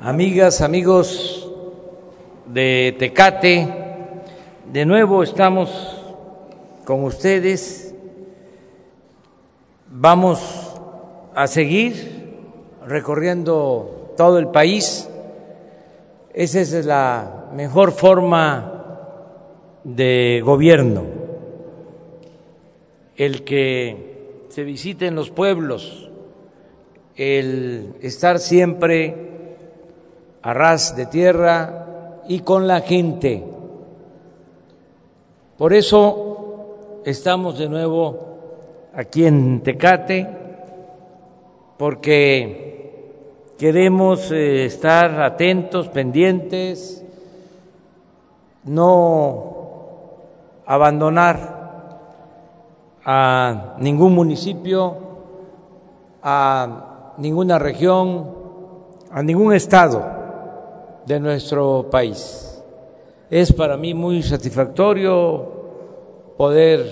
amigas, amigos de Tecate, de nuevo estamos con ustedes. Vamos a seguir recorriendo todo el país. Esa es la mejor forma de gobierno, el que se visiten los pueblos, el estar siempre a ras de tierra y con la gente. Por eso estamos de nuevo aquí en Tecate, porque queremos eh, estar atentos, pendientes, no abandonar a ningún municipio, a ninguna región, a ningún estado de nuestro país. Es para mí muy satisfactorio poder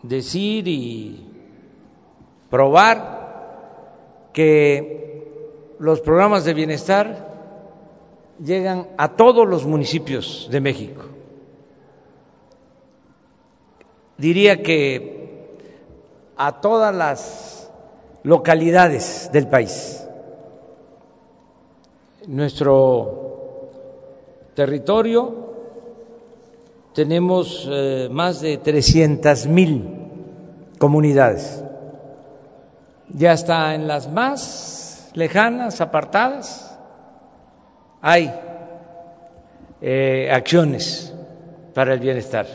decir y probar que los programas de bienestar llegan a todos los municipios de México. Diría que a todas las localidades del país nuestro territorio tenemos eh, más de 300 mil comunidades. Ya está en las más lejanas, apartadas, hay eh, acciones para el bienestar,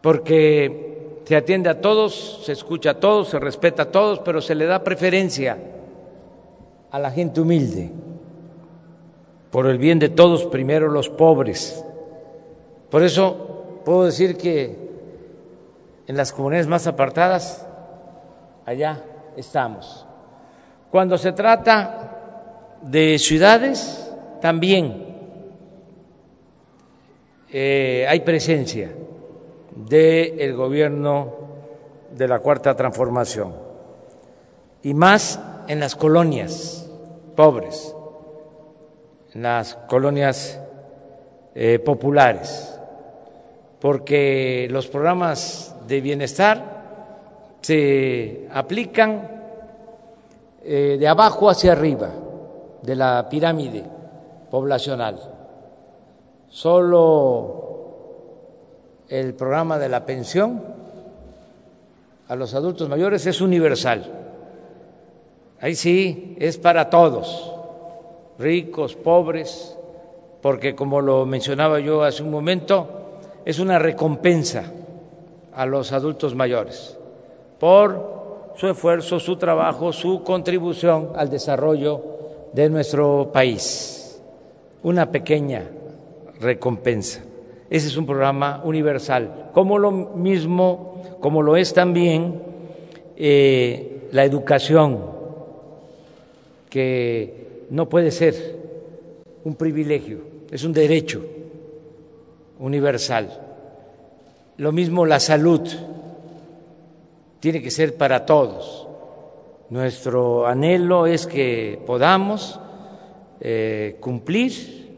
porque se atiende a todos, se escucha a todos, se respeta a todos, pero se le da preferencia a la gente humilde, por el bien de todos, primero los pobres. Por eso puedo decir que en las comunidades más apartadas, allá estamos. Cuando se trata de ciudades, también eh, hay presencia del gobierno de la Cuarta Transformación y más en las colonias pobres, en las colonias eh, populares, porque los programas de bienestar se aplican eh, de abajo hacia arriba de la pirámide poblacional. Solo el programa de la pensión a los adultos mayores es universal Ahí sí es para todos, ricos, pobres, porque como lo mencionaba yo hace un momento, es una recompensa a los adultos mayores por su esfuerzo, su trabajo, su contribución al desarrollo de nuestro país. Una pequeña recompensa. Ese es un programa universal, como lo mismo, como lo es también eh, la educación que no puede ser un privilegio, es un derecho universal. Lo mismo la salud, tiene que ser para todos. Nuestro anhelo es que podamos eh, cumplir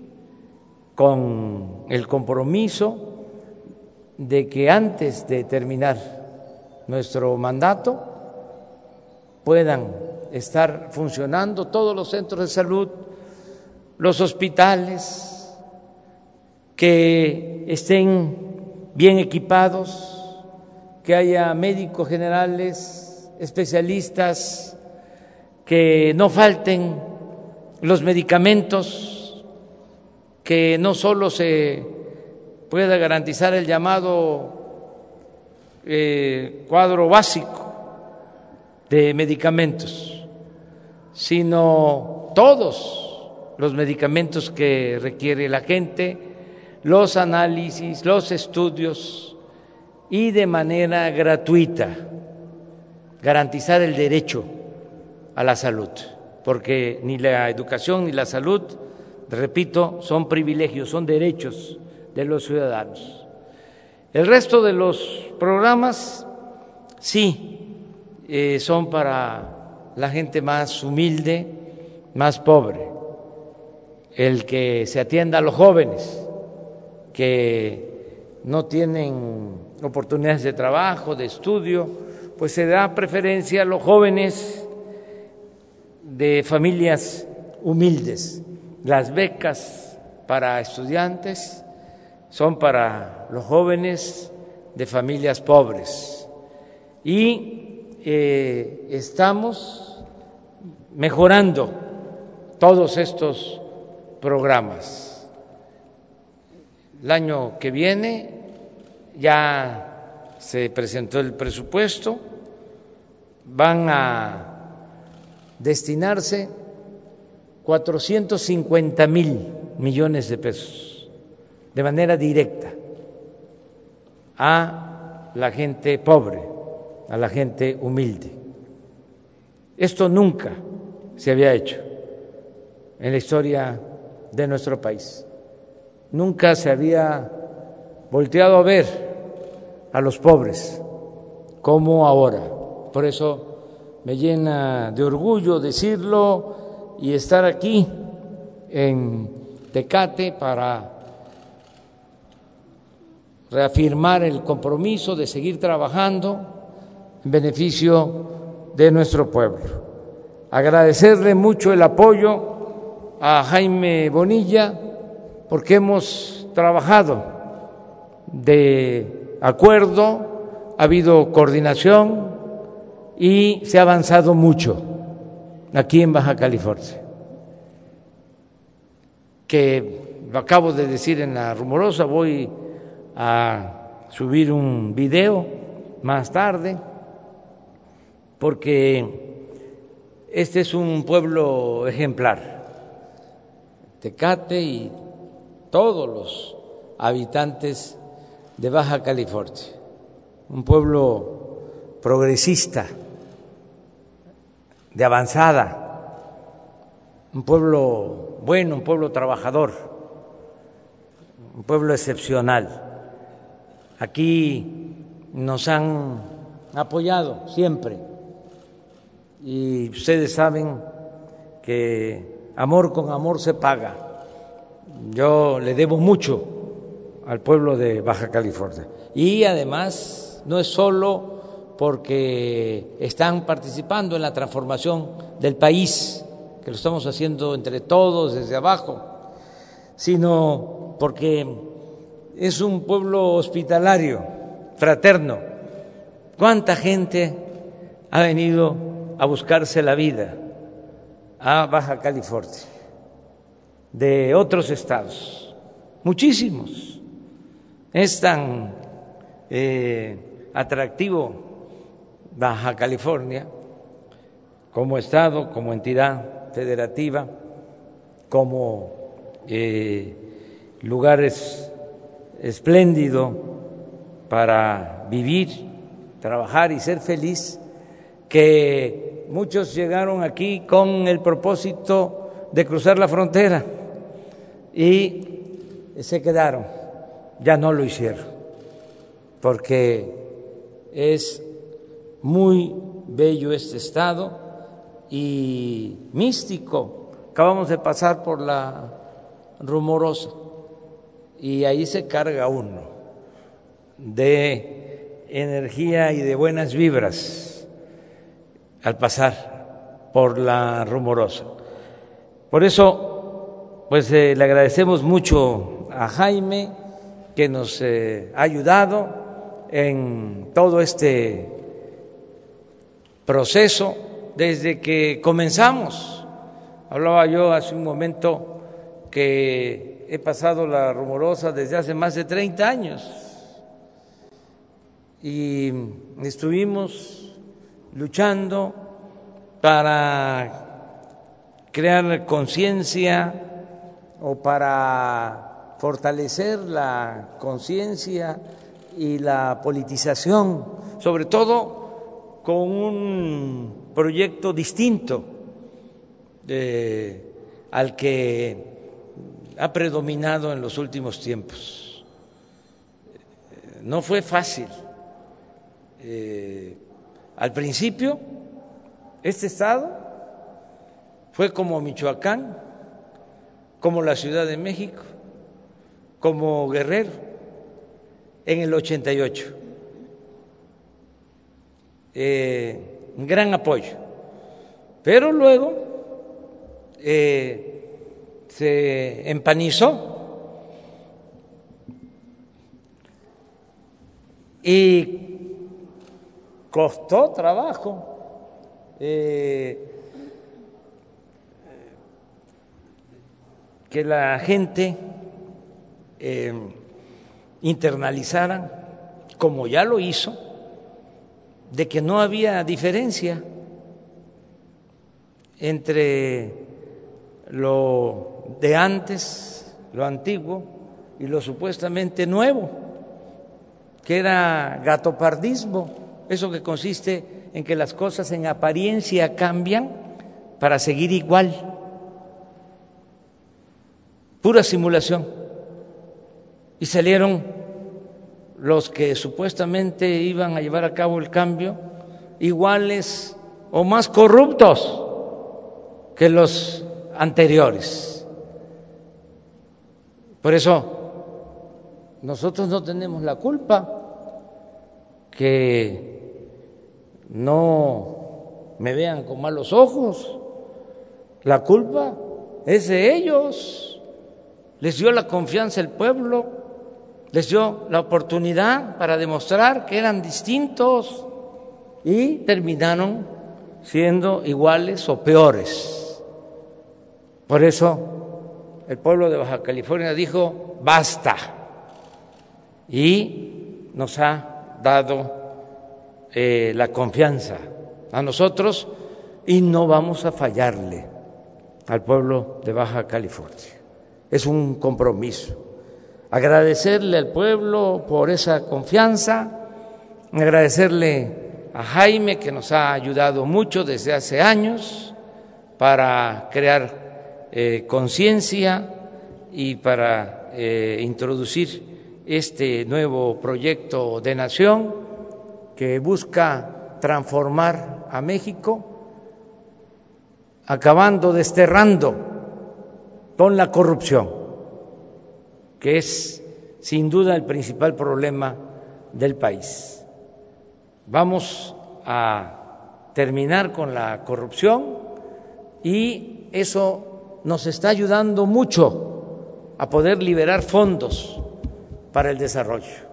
con el compromiso de que antes de terminar nuestro mandato puedan estar funcionando todos los centros de salud, los hospitales, que estén bien equipados, que haya médicos generales, especialistas, que no falten los medicamentos, que no solo se pueda garantizar el llamado eh, cuadro básico de medicamentos, sino todos los medicamentos que requiere la gente, los análisis, los estudios y de manera gratuita garantizar el derecho a la salud, porque ni la educación ni la salud, repito, son privilegios, son derechos de los ciudadanos. El resto de los programas sí eh, son para la gente más humilde, más pobre, el que se atienda a los jóvenes que no tienen oportunidades de trabajo, de estudio, pues se da preferencia a los jóvenes de familias humildes. Las becas para estudiantes son para los jóvenes de familias pobres. Y eh, estamos mejorando todos estos programas. El año que viene ya se presentó el presupuesto, van a destinarse 450 mil millones de pesos de manera directa a la gente pobre, a la gente humilde. Esto nunca se había hecho en la historia de nuestro país. Nunca se había volteado a ver a los pobres como ahora. Por eso me llena de orgullo decirlo y estar aquí en Tecate para reafirmar el compromiso de seguir trabajando beneficio de nuestro pueblo. Agradecerle mucho el apoyo a Jaime Bonilla porque hemos trabajado de acuerdo, ha habido coordinación y se ha avanzado mucho aquí en Baja California. Que lo acabo de decir en la rumorosa, voy a subir un video más tarde, porque este es un pueblo ejemplar. Tecate y todos los habitantes de Baja California, un pueblo progresista, de avanzada, un pueblo bueno, un pueblo trabajador, un pueblo excepcional. Aquí nos han apoyado siempre y ustedes saben que amor con amor se paga. Yo le debo mucho al pueblo de Baja California. Y además no es solo porque están participando en la transformación del país, que lo estamos haciendo entre todos desde abajo, sino porque es un pueblo hospitalario, fraterno. ¿Cuánta gente ha venido a buscarse la vida a Baja California? De otros estados, muchísimos. Es tan eh, atractivo Baja California como estado, como entidad federativa, como eh, lugares espléndido para vivir, trabajar y ser feliz, que muchos llegaron aquí con el propósito de cruzar la frontera y se quedaron, ya no lo hicieron, porque es muy bello este estado y místico. Acabamos de pasar por la rumorosa y ahí se carga uno de energía y de buenas vibras al pasar por la rumorosa. Por eso, pues eh, le agradecemos mucho a Jaime que nos eh, ha ayudado en todo este proceso desde que comenzamos. Hablaba yo hace un momento que he pasado la rumorosa desde hace más de 30 años y estuvimos luchando para crear conciencia o para fortalecer la conciencia y la politización, sobre todo con un proyecto distinto eh, al que ha predominado en los últimos tiempos. No fue fácil. Eh, al principio Este estado fue como Michoacán, como la Ciudad de México, como Guerrero en el 88. Eh, un gran apoyo. Pero luego eh, se empanizó y costó trabajo. Eh, que la gente eh, internalizara, como ya lo hizo, de que no había diferencia entre lo de antes, lo antiguo, y lo supuestamente nuevo que era gatopardismo, eso que consiste en que las cosas en apariencia cambian para seguir igual, pura simulación. Y salieron los que supuestamente iban a llevar a cabo el cambio iguales o más corruptos que los anteriores. Por eso nosotros no tenemos la culpa que no me vean con malos ojos. La culpa es de ellos. Les dio la confianza el pueblo, les dio la oportunidad para demostrar que eran distintos y terminaron siendo iguales o peores. Por eso el pueblo de Baja California dijo, basta, y nos ha dado eh, la confianza a nosotros y no vamos a fallarle al pueblo de Baja California. Es un compromiso. Agradecerle al pueblo por esa confianza, agradecerle a Jaime que nos ha ayudado mucho desde hace años para crear eh, conciencia y para eh, introducir este nuevo proyecto de nación que busca transformar a México, acabando, desterrando con la corrupción, que es sin duda el principal problema del país. Vamos a terminar con la corrupción y eso nos está ayudando mucho a poder liberar fondos para el desarrollo.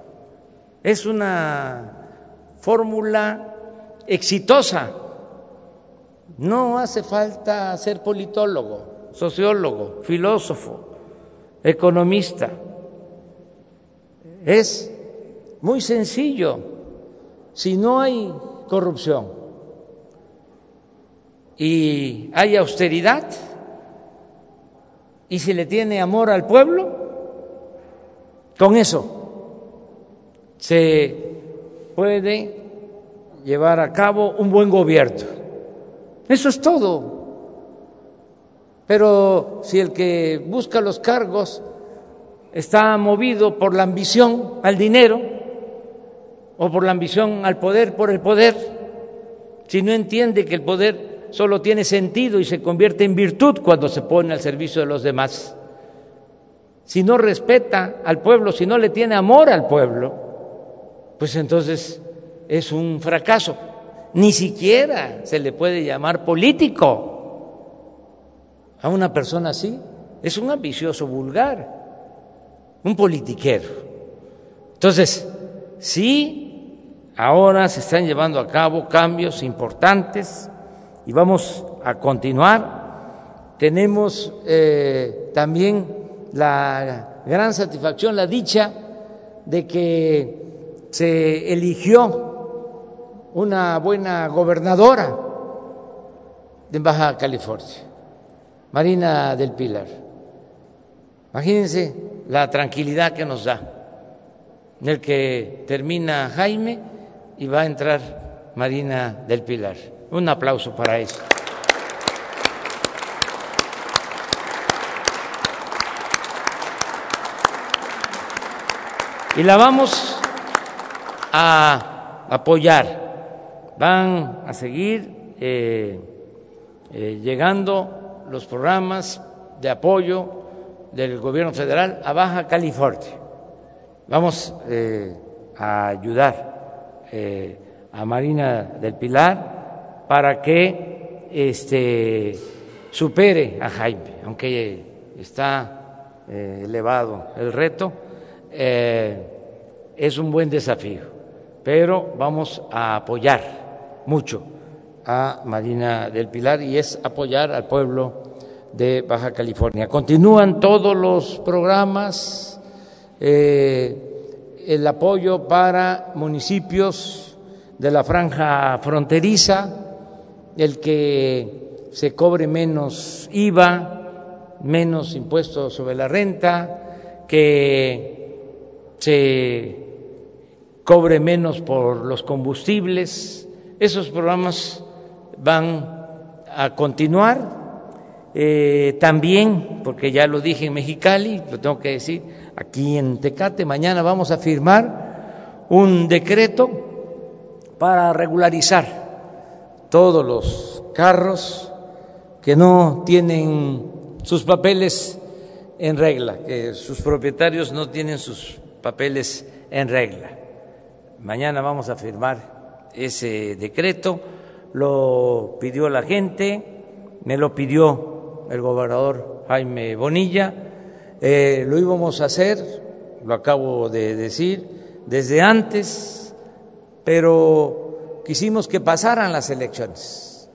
Es una fórmula exitosa. No hace falta ser politólogo, sociólogo, filósofo, economista. Es muy sencillo. Si no hay corrupción y hay austeridad, y si le tiene amor al pueblo, con eso se puede llevar a cabo un buen gobierno. Eso es todo. Pero si el que busca los cargos está movido por la ambición al dinero o por la ambición al poder por el poder, si no entiende que el poder solo tiene sentido y se convierte en virtud cuando se pone al servicio de los demás, si no respeta al pueblo, si no le tiene amor al pueblo, pues entonces es un fracaso. Ni siquiera se le puede llamar político a una persona así. Es un ambicioso vulgar, un politiquero. Entonces, sí, ahora se están llevando a cabo cambios importantes y vamos a continuar. Tenemos eh, también la gran satisfacción, la dicha de que se eligió una buena gobernadora de Baja California, Marina del Pilar. Imagínense la tranquilidad que nos da en el que termina Jaime y va a entrar Marina del Pilar. Un aplauso para eso. y la vamos a apoyar. Van a seguir eh, eh, llegando los programas de apoyo del gobierno federal a Baja California. Vamos eh, a ayudar a Marina del Pilar para que este, supere a Jaime, aunque está elevado el reto, es un buen desafío, pero vamos a apoyar mucho a Marina del Pilar y es apoyar al pueblo de Baja California. Continúan todos los programas, eh, el apoyo para municipios de la franja fronteriza, el que se cobre menos IVA, menos impuestos sobre la renta, que se cobre menos por los combustibles. Esos programas van a continuar. Eh, también, porque ya lo dije en Mexicali, lo tengo que decir, aquí en Tecate, mañana vamos a firmar un decreto para regularizar todos los carros que no tienen sus papeles en regla, que sus propietarios no tienen sus papeles en regla. Mañana vamos a firmar ese decreto. Lo pidió la gente, me lo pidió el gobernador Jaime Bonilla, eh, lo íbamos a hacer, lo acabo de decir, desde antes, pero quisimos que pasaran las elecciones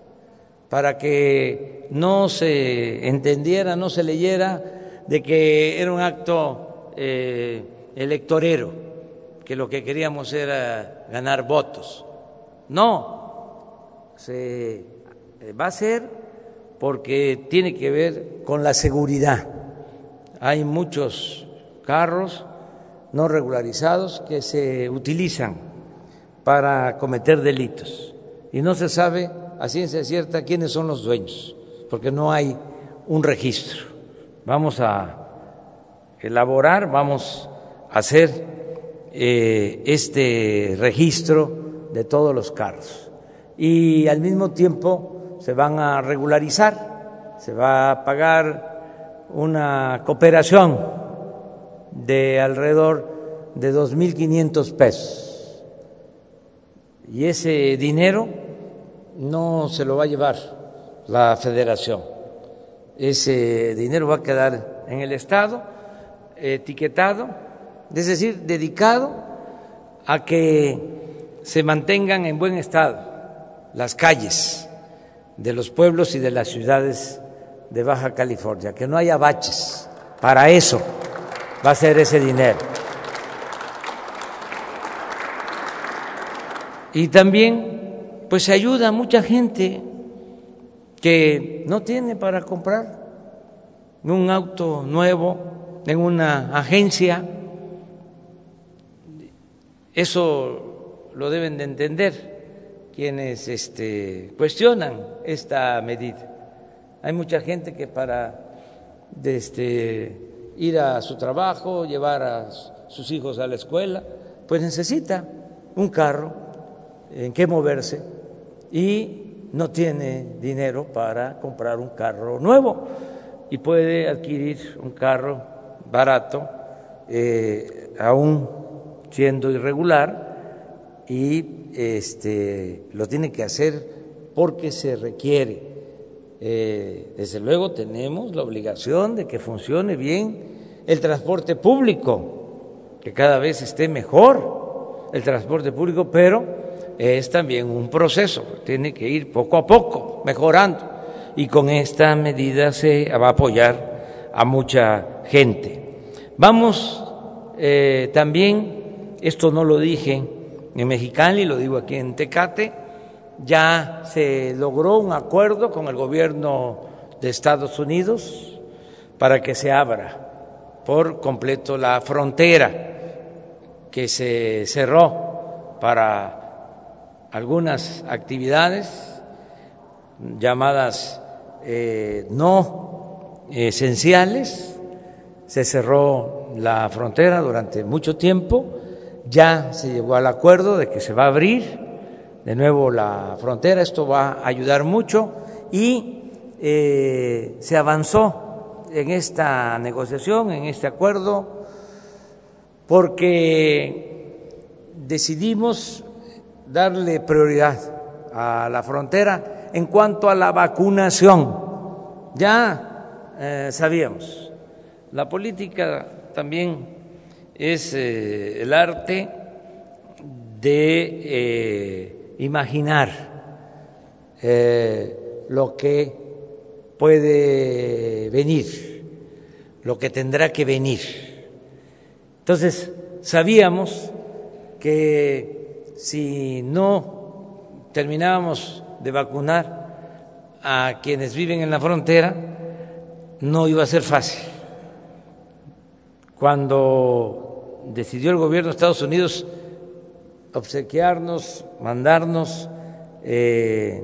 para que no se entendiera, no se leyera de que era un acto eh, electorero, que lo que queríamos era ganar votos. No, se eh, va a hacer porque tiene que ver con la seguridad. Hay muchos carros no regularizados que se utilizan para cometer delitos y no se sabe a ciencia cierta quiénes son los dueños, porque no hay un registro. Vamos a elaborar, vamos a hacer eh, este registro de todos los carros y al mismo tiempo se van a regularizar, se va a pagar una cooperación de alrededor de 2.500 pesos. Y ese dinero no se lo va a llevar la federación. Ese dinero va a quedar en el Estado, etiquetado, es decir, dedicado a que se mantengan en buen estado las calles de los pueblos y de las ciudades de Baja California, que no haya baches. Para eso va a ser ese dinero. Y también, pues se ayuda a mucha gente que no tiene para comprar un auto nuevo en una agencia. Eso lo deben de entender quienes este, cuestionan esta medida. Hay mucha gente que para este, ir a su trabajo, llevar a sus hijos a la escuela, pues necesita un carro en que moverse y no tiene dinero para comprar un carro nuevo y puede adquirir un carro barato, eh, aún siendo irregular, y este, lo tiene que hacer porque se requiere. Eh, desde luego tenemos la obligación de que funcione bien el transporte público, que cada vez esté mejor el transporte público, pero es también un proceso, tiene que ir poco a poco mejorando y con esta medida se va a apoyar a mucha gente. Vamos eh, también, esto no lo dije, en Mexicali, lo digo aquí en Tecate, ya se logró un acuerdo con el gobierno de Estados Unidos para que se abra por completo la frontera que se cerró para algunas actividades llamadas eh, no esenciales. Se cerró la frontera durante mucho tiempo ya se llegó al acuerdo de que se va a abrir de nuevo la frontera. Esto va a ayudar mucho y eh, se avanzó en esta negociación, en este acuerdo, porque decidimos darle prioridad a la frontera en cuanto a la vacunación. Ya eh, sabíamos, la política también es eh, el arte de eh, imaginar lo que puede venir, lo que tendrá que venir. Entonces, sabíamos que si no terminábamos de vacunar a quienes viven en la frontera, no iba a ser fácil. Cuando decidió el gobierno de Estados Unidos obsequiarnos, mandarnos eh,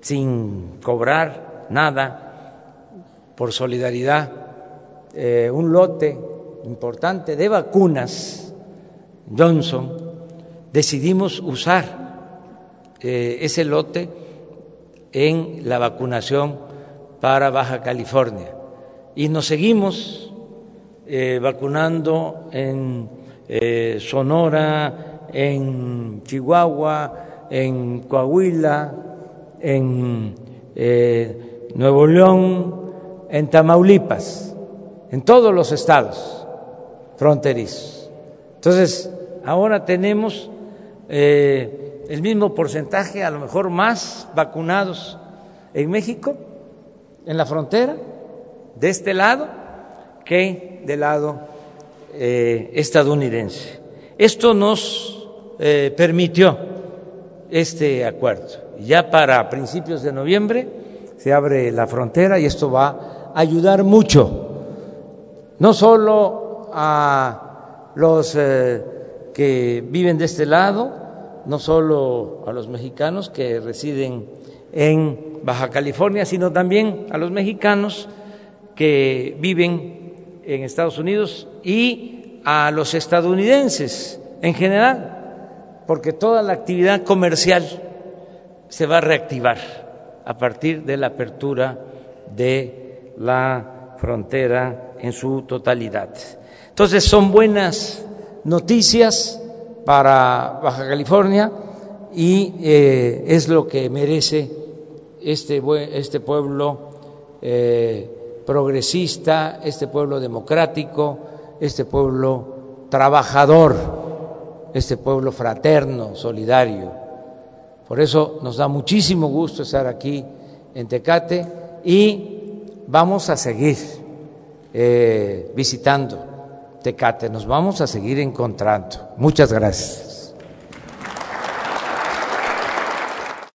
sin cobrar nada, por solidaridad, eh, un lote importante de vacunas Johnson, decidimos usar eh, ese lote en la vacunación para Baja California. Y nos seguimos eh, vacunando en eh, Sonora, en Chihuahua, en Coahuila, en Nuevo León, en Tamaulipas, en todos los estados fronterizos. Entonces, ahora tenemos eh, el mismo porcentaje, a lo mejor más vacunados en México, en la frontera, de este lado, que del lado eh, estadounidense. Esto nos eh, permitió este acuerdo. Ya para principios de noviembre se abre la frontera y esto va a ayudar mucho, no solo a los que viven de este lado, no solo a los mexicanos que residen en Baja California, sino también a los mexicanos que viven en Estados Unidos y a los estadounidenses en general, porque toda la actividad comercial se va a reactivar a partir de la apertura de la frontera en su totalidad. Entonces son buenas noticias para Baja California y eh, es lo que merece este, este pueblo eh, progresista, este pueblo democrático, este pueblo trabajador, este pueblo fraterno, solidario. Por eso nos da muchísimo gusto estar aquí en Tecate y vamos a seguir eh, visitando Tecate. Nos vamos a seguir encontrando. Muchas gracias.